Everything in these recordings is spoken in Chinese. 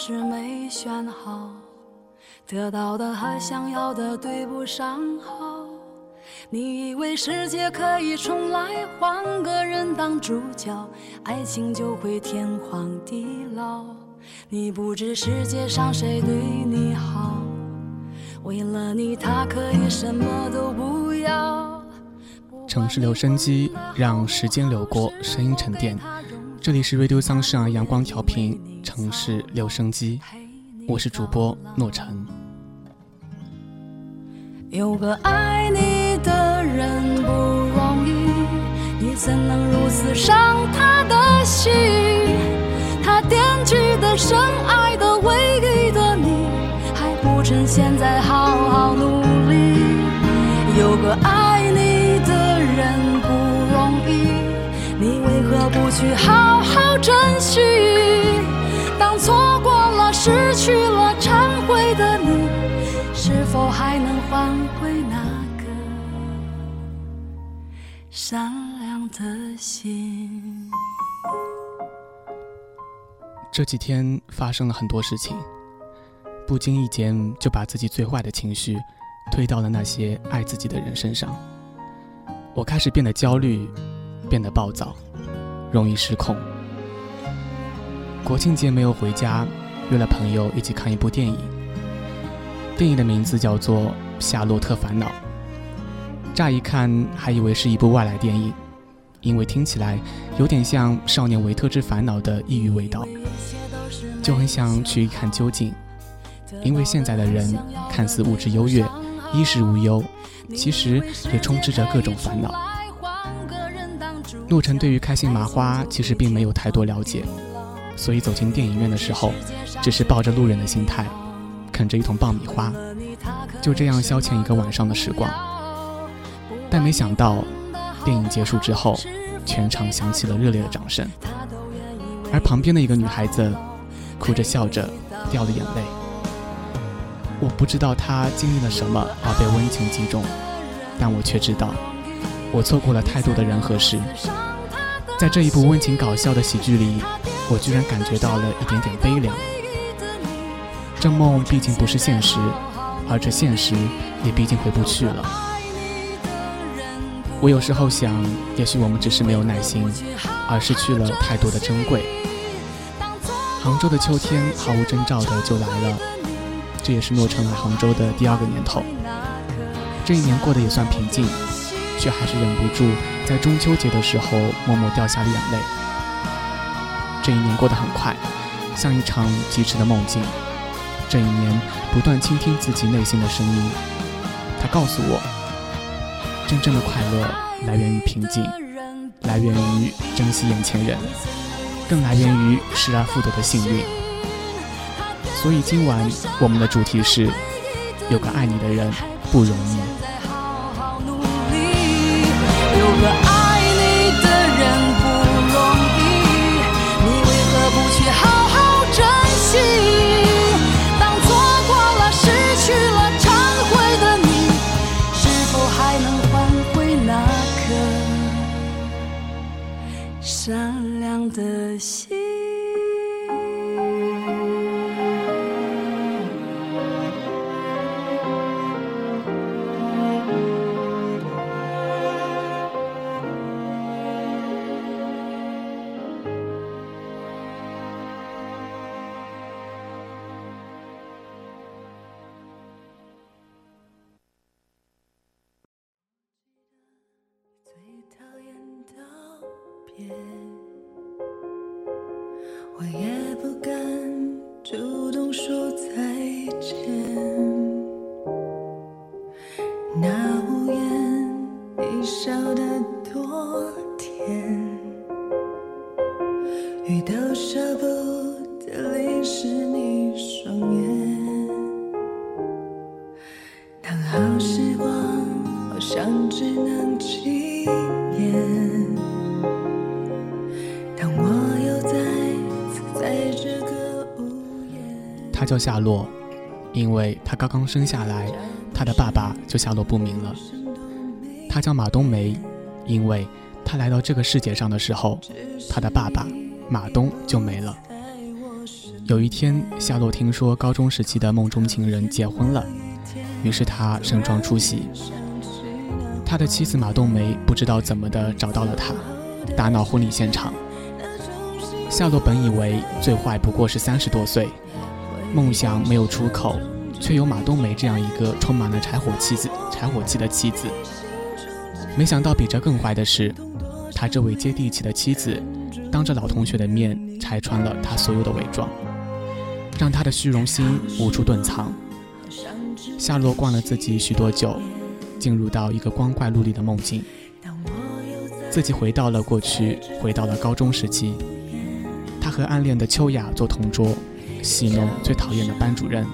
是没选好得到的和想要的对不上号，你以为世界可以重来，换个人当主角，爱情就会天荒地老。你不知世界上谁对你好，为了你他可以什么都不要。城市留声机，让时间流过，声音沉淀。这里是 Radio Sunshine 阳光调频，城市留声机，我是主播诺晨。有个爱你的人不容易，你怎能如此伤他的心？他惦记的、深爱的、唯一的你，还不趁现在好好努力。有个爱你的人不，去好好珍惜？当错过了、失去了、忏悔的你。是否还能换回那个善良的心？这几天发生了很多事情，不经意间就把自己最坏的情绪推到了那些爱自己的人身上。我开始变得焦虑，变得暴躁，容易失控。国庆节没有回家，约了朋友一起看一部电影。电影的名字叫做《夏洛特烦恼》。乍一看还以为是一部外来电影，因为听起来有点像《少年维特之烦恼》的抑郁味道，就很想去一看究竟。因为现在的人看似物质优越，衣食无忧，其实也充斥着各种烦恼。陆晨对于开心麻花其实并没有太多了解，所以走进电影院的时候，只是抱着路人的心态。啃着一桶爆米花，就这样消遣一个晚上的时光。但没想到，电影结束之后，全场响起了热烈的掌声，而旁边的一个女孩子哭着笑着掉了眼泪。我不知道她经历了什么而被温情击中，但我却知道，我错过了太多的人和事。在这一部温情搞笑的喜剧里，我居然感觉到了一点点悲凉。这梦毕竟不是现实，而这现实也毕竟回不去了。我有时候想，也许我们只是没有耐心，而失去了太多的珍贵。杭州的秋天毫无征兆的就来了，这也是诺成来杭州的第二个年头。这一年过得也算平静，却还是忍不住在中秋节的时候默默掉下了眼泪。这一年过得很快，像一场疾驰的梦境。这一年，不断倾听自己内心的声音，他告诉我，真正的快乐来源于平静，来源于珍惜眼前人，更来源于失而复得的幸运。所以今晚我们的主题是：有个爱你的人不容易。善良的心？雨都舍不得淋湿你双眼。当好时光好像只能纪念。当我又再次在这个屋檐。他叫夏洛，因为他刚刚生下来，他的爸爸就下落不明了。他叫马冬梅，因为他来到这个世界上的时候，他的爸爸马东就没了。有一天，夏洛听说高中时期的梦中情人结婚了，于是他盛装出席。他的妻子马冬梅不知道怎么的找到了他，打闹婚礼现场。夏洛本以为最坏不过是三十多岁，梦想没有出口，却有马冬梅这样一个充满了柴火气子、柴火气的妻子。没想到比这更坏的是，他这位接地气的妻子，当着老同学的面拆穿了他所有的伪装，让他的虚荣心无处遁藏。夏洛灌了自己许多酒，进入到一个光怪陆离的梦境，自己回到了过去，回到了高中时期。他和暗恋的秋雅做同桌，戏弄最讨厌的班主任，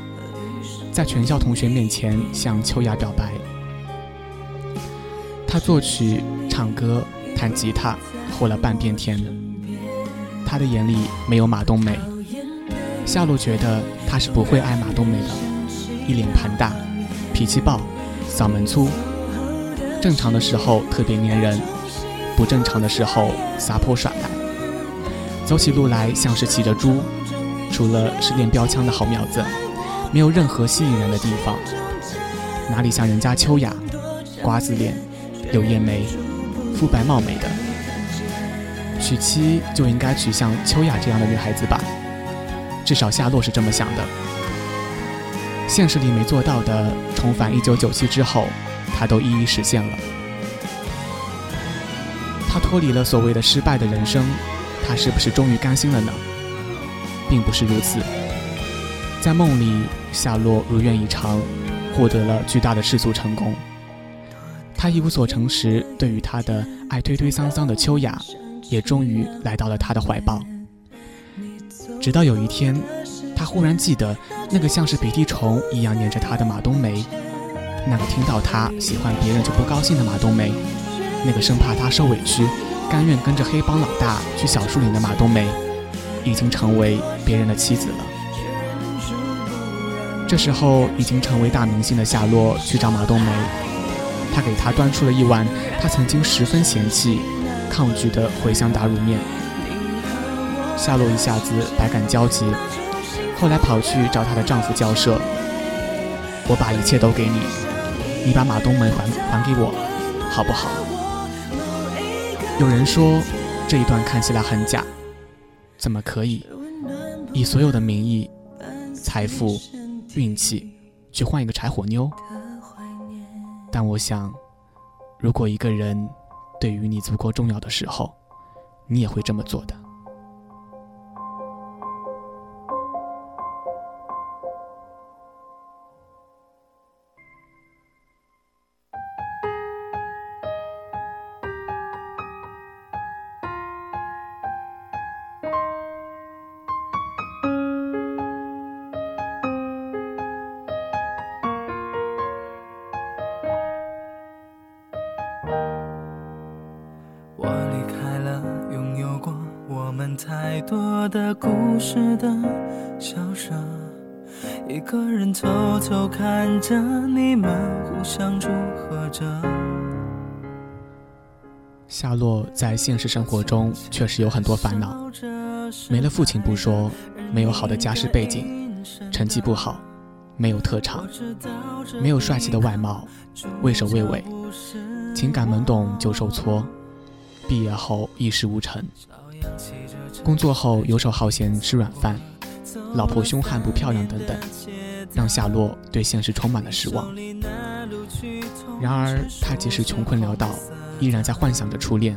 在全校同学面前向秋雅表白。他作曲、唱歌、弹吉他，活了半边天。他的眼里没有马冬梅。夏洛觉得他是不会爱马冬梅的，一脸盘大，脾气暴，嗓门粗。正常的时候特别粘人，不正常的时候撒泼耍赖。走起路来像是骑着猪，除了是练标枪的好苗子，没有任何吸引人的地方。哪里像人家秋雅，瓜子脸，柳叶眉，肤白貌美的。娶妻就应该娶像秋雅这样的女孩子吧，至少夏洛是这么想的。现实里没做到的，重返1997之后，他都一一实现了。他脱离了所谓的失败的人生。他是不是终于甘心了呢？并不是如此。在梦里，夏洛如愿以偿，获得了巨大的世俗成功。他一无所成时，对于他的爱推推搡搡的秋雅，也终于来到了他的怀抱。直到有一天，他忽然记得那个像是鼻涕虫一样粘着他的马冬梅，那个听到他喜欢别人就不高兴的马冬梅，那个生怕他受委屈。甘愿跟着黑帮老大去小树林的马冬梅，已经成为别人的妻子了。这时候，已经成为大明星的夏洛去找马冬梅，他给她端出了一碗他曾经十分嫌弃、抗拒的茴香打卤面。夏洛一下子百感交集，后来跑去找她的丈夫交涉：“我把一切都给你，你把马东梅还还给我，好不好？”有人说，这一段看起来很假，怎么可以以所有的名义、财富、运气去换一个柴火妞？但我想，如果一个人对于你足够重要的时候，你也会这么做的。太多的故事的小舍，一个人偷偷看着你们互相祝贺着。夏洛在现实生活中确实有很多烦恼，没了父亲不说，没有好的家世背景，成绩不好，没有特长，没有帅气的外貌，畏首畏尾，情感懵懂就受挫，毕业后一事无成，工作后游手好闲吃软饭，老婆凶悍不漂亮等等，让夏洛对现实充满了失望。然而，他即使穷困潦倒。依然在幻想着初恋。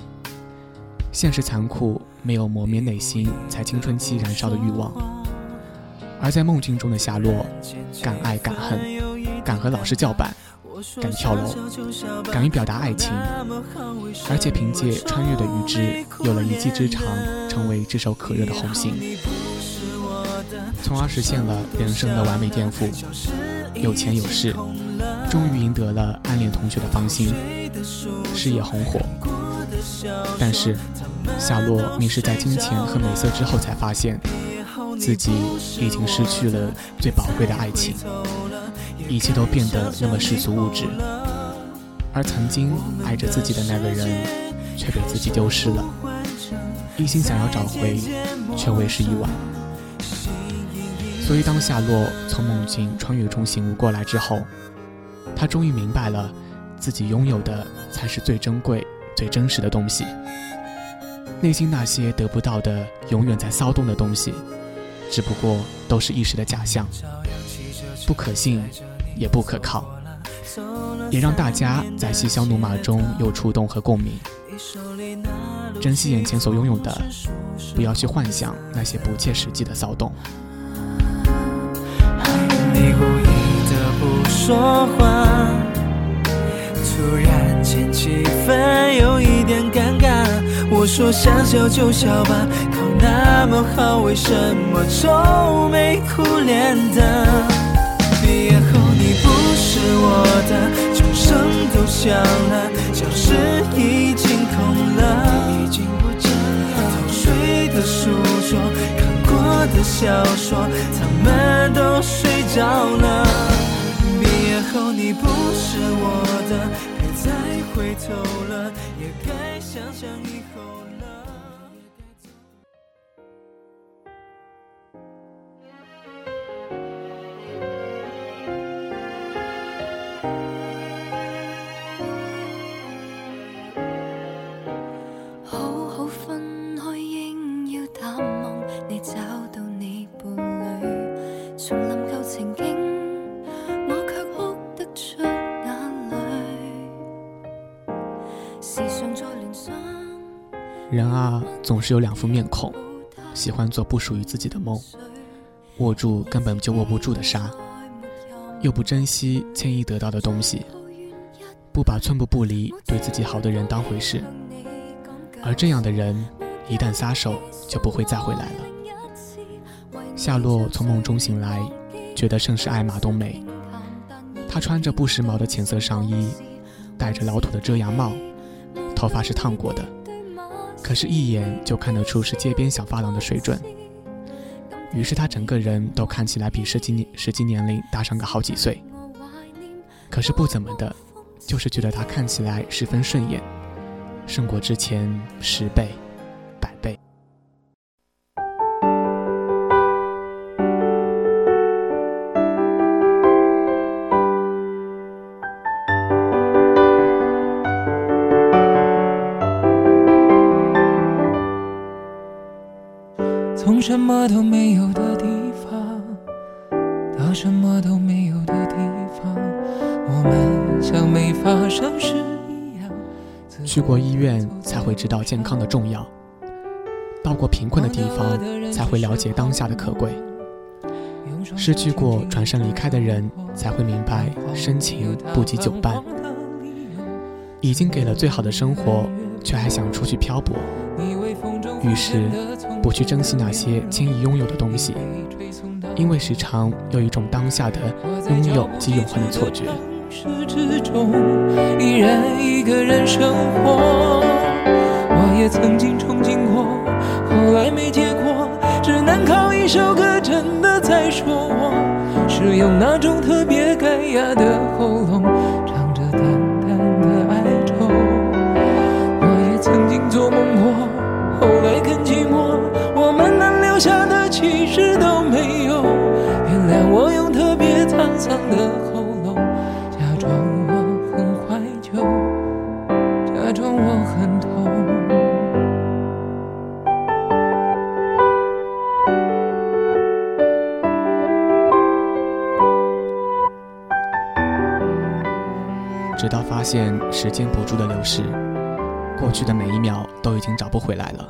现实残酷，没有磨灭内心才青春期燃烧的欲望。而在梦境中的夏洛，敢爱敢恨，敢和老师叫板，敢跳楼，敢于表达爱情，而且凭借穿越的预知，有了一技之长，成为炙手可热的红星，从而实现了人生的完美颠覆。有钱有势，终于赢得了暗恋同学的芳心。事业红火，但是夏洛迷失在金钱和美色之后，才发现自己已经失去了最宝贵的爱情，一切都变得那么世俗物质，而曾经爱着自己的那个人却被自己丢失了，一心想要找回，却为时已晚。所以当夏洛从梦境穿越中醒悟过来之后，他终于明白了。自己拥有的才是最珍贵、最真实的东西。内心那些得不到的、永远在骚动的东西，只不过都是一时的假象，不可信，也不可靠。也让大家在嬉笑怒骂中有触动和共鸣。珍惜眼前所拥有的，不要去幻想那些不切实际的骚动。你故意的不说话。突然间气氛有一点尴尬，我说想笑就笑吧，考那么好，为什么愁眉苦脸的？毕业后我的，钟声都响了，教室已经空了，已经不见了。偷睡的书桌，看过的小说，他们都睡着了。毕业后你不是我的，别再回头了，也该想想以后了人啊，总是有两副面孔，喜欢做不属于自己的梦，握住根本就握不住的沙，又不珍惜轻易得到的东西，不把寸步不离对自己好的人当回事。而这样的人，一旦撒手，就不会再回来了。夏洛从梦中醒来，觉得甚是爱马冬梅。她穿着不时髦的浅色上衣，戴着老土的遮阳帽，头发是烫过的。可是，一眼就看得出是街边小发廊的水准。于是，他整个人都看起来比实际年实际年龄大上个好几岁。可是不怎么的，就是觉得他看起来十分顺眼，胜过之前十倍。什么都没有的地方到什么都没有的地方，我们像没发生事一样。去过医院才会知道健康的重要，到过贫困的地方才会了解当下的可贵，失去过转身离开的人才会明白深情不及久伴。已经给了最好的生活，却还想出去漂泊。于是，不去珍惜那些轻易拥有的东西，因为时常有一种当下的拥有即永恒的错觉。依然一个人生活，我也曾经憧憬过，后来没结果。只能靠一首歌真的在说我，是用那种特别干哑的喉咙其实都没有。原谅我用特别沧桑的喉咙，假装我很怀旧，假装我很痛。直到发现时间不住的流逝，过去的每一秒都已经找不回来了，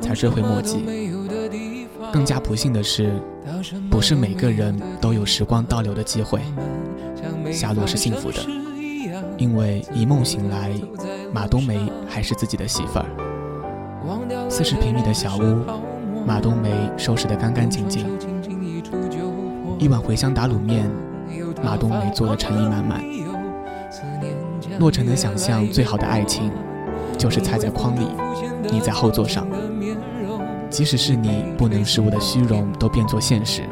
才追悔莫及。更加不幸的是，不是每个人都有时光倒流的机会。夏洛是幸福的，因为一梦醒来，马冬梅还是自己的媳妇儿。四十平米的小屋，马冬梅收拾得干干净净。一碗茴香打卤面，马冬梅做的诚意满满。洛尘能想象最好的爱情，就是菜在筐里，你在后座上。即使是你不能使我的虚荣都变作现实，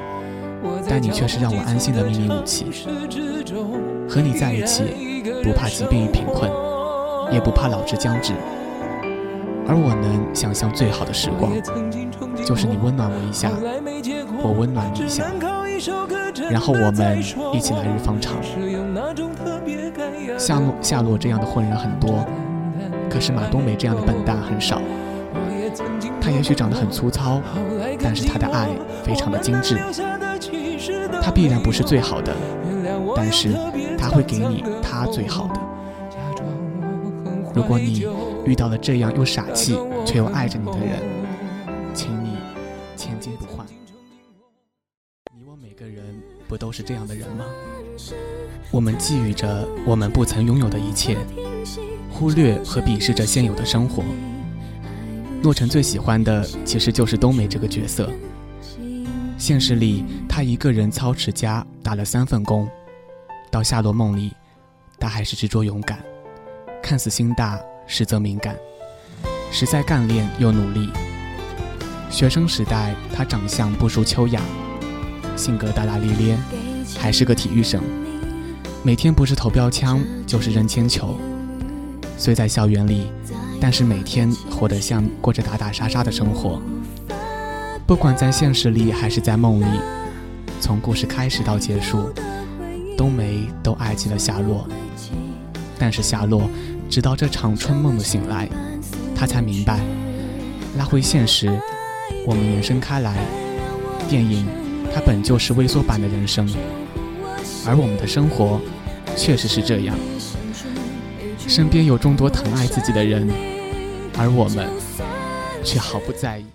但你却是让我安心的秘密武器。和你在一起，不怕疾病与贫困，也不怕老之将至。而我能想象最好的时光，就是你温暖我一下，我温暖你一下，然后我们一起来日方长。夏洛夏洛这样的混人很多，可是马冬梅这样的笨蛋很少。他也许长得很粗糙，但是他的爱非常的精致。他必然不是最好的，但是他会给你他最好的。如果你遇到了这样又傻气却又爱着你的人，请你千金不换。你我每个人不都是这样的人吗？我们觊觎着我们不曾拥有的一切，忽略和鄙视着现有的生活。洛尘最喜欢的其实就是冬梅这个角色。现实里，他一个人操持家，打了三份工；到夏洛梦里，他还是执着勇敢，看似心大，实则敏感，实在干练又努力。学生时代，他长相不输秋雅，性格大大咧咧，还是个体育生，每天不是投标枪，就是扔铅球。虽在校园里。但是每天活得像过着打打杀杀的生活，不管在现实里还是在梦里，从故事开始到结束，冬梅都爱极了夏洛。但是夏洛直到这场春梦的醒来，他才明白，拉回现实，我们延伸开来，电影它本就是微缩版的人生，而我们的生活确实是这样，身边有众多疼爱自己的人。而我们却毫不在意。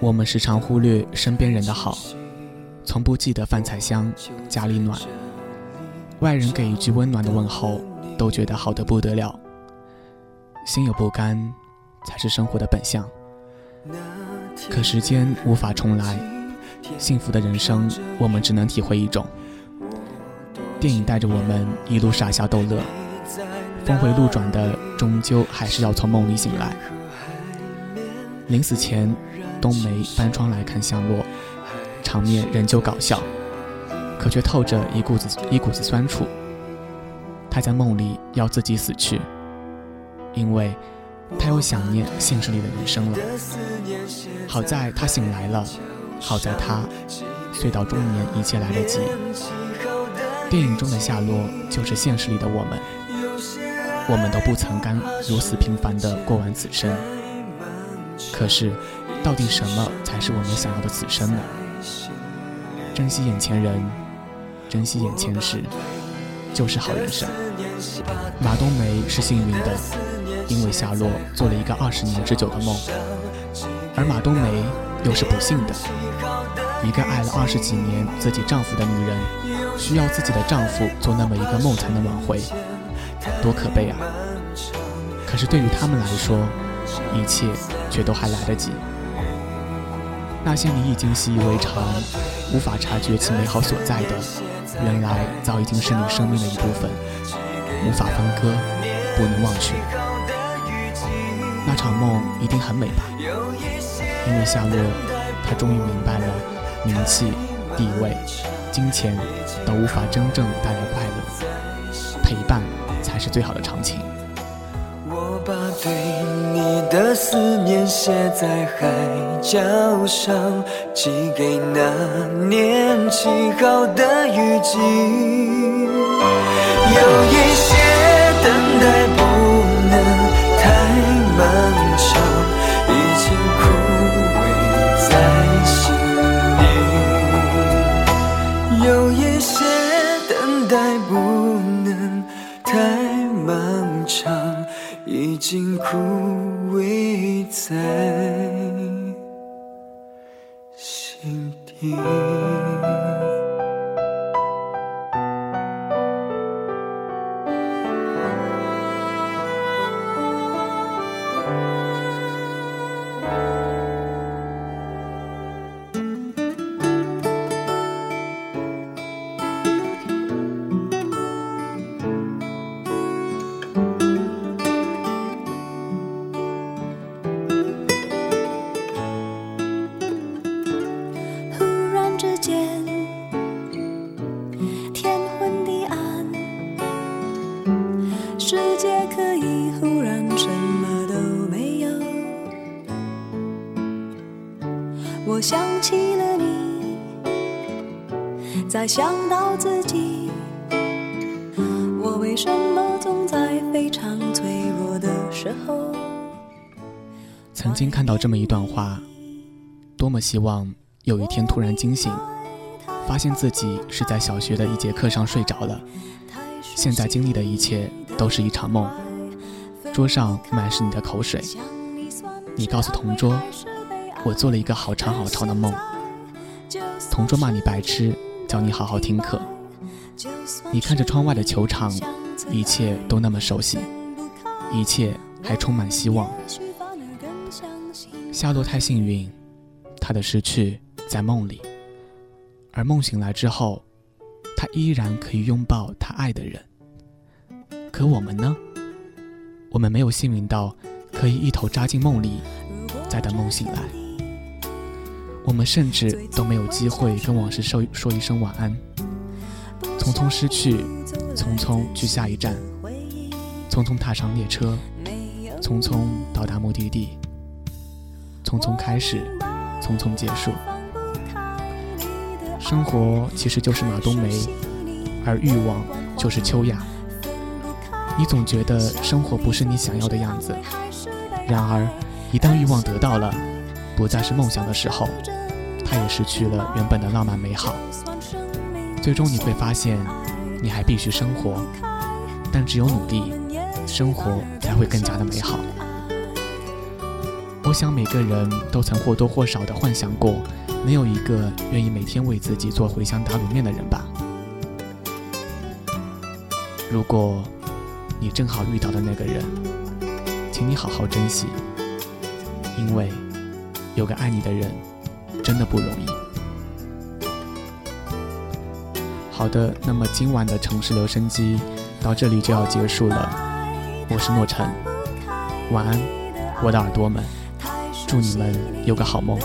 我们时常忽略身边人的好，从不记得饭菜香，家里暖。外人给一句温暖的问候，都觉得好的不得了。心有不甘，才是生活的本相。可时间无法重来，幸福的人生，我们只能体会一种。电影带着我们一路傻笑逗乐，峰回路转的，终究还是要从梦里醒来。临死前，冬梅翻窗来看向洛，场面仍旧搞笑，可却透着一股子一股子酸楚。他在梦里要自己死去，因为他又想念现实里的人生了。好在他醒来了，好在他岁到中年，一切来得及。电影中的夏洛就是现实里的我们，我们都不曾甘如此平凡的过完此生。可是，到底什么才是我们想要的此生呢？珍惜眼前人，珍惜眼前事，就是好人生。马冬梅是幸运的，因为夏洛做了一个二十年之久的梦，而马冬梅又是不幸的，一个爱了二十几年自己丈夫的女人，需要自己的丈夫做那么一个梦才能挽回，多可悲啊！可是对于他们来说，一切却都还来得及。那些你已经习以为常、无法察觉其美好所在的，原来早已经是你生命的一部分，无法分割，不能忘却。那场梦一定很美吧？因为夏洛，他终于明白了，名气、地位、金钱都无法真正带来快乐，陪伴才是最好的长情。的思念写在海角上，寄给那年七号的雨季。有一些等待不能太漫长，已经枯萎在心里。有一些等待不能太漫长。已经枯萎在心底。我想起了你，再想到自己，我为什么总在非常脆弱的时候？曾经看到这么一段话，多么希望有一天突然惊醒，发现自己是在小学的一节课上睡着了，现在经历的一切都是一场梦。桌上满是你的口水，你告诉同桌，我做了一个好长好长的梦。同桌骂你白痴，叫你好好听课。你看着窗外的球场，一切都那么熟悉，一切还充满希望。夏洛太幸运，他的失去在梦里，而梦醒来之后，他依然可以拥抱他爱的人。可我们呢？我们没有幸运到可以一头扎进梦里，再等梦醒来。我们甚至都没有机会跟往事说说一声晚安。匆匆失去，匆匆去下一站，匆匆踏上列车，匆匆到达目的地。匆匆开始，匆匆结束。生活其实就是马冬梅，而欲望就是秋雅。你总觉得生活不是你想要的样子，然而一旦欲望得到了，不再是梦想的时候，它也失去了原本的浪漫美好。最终你会发现，你还必须生活，但只有努力，生活才会更加的美好。我想每个人都曾或多或少的幻想过，没有一个愿意每天为自己做茴香打卤面的人吧。如果你正好遇到的那个人，请你好好珍惜，因为有个爱你的人真的不容易。好的，那么今晚的城市留声机到这里就要结束了。我是诺晨，晚安，我的耳朵们。祝你们有个好梦。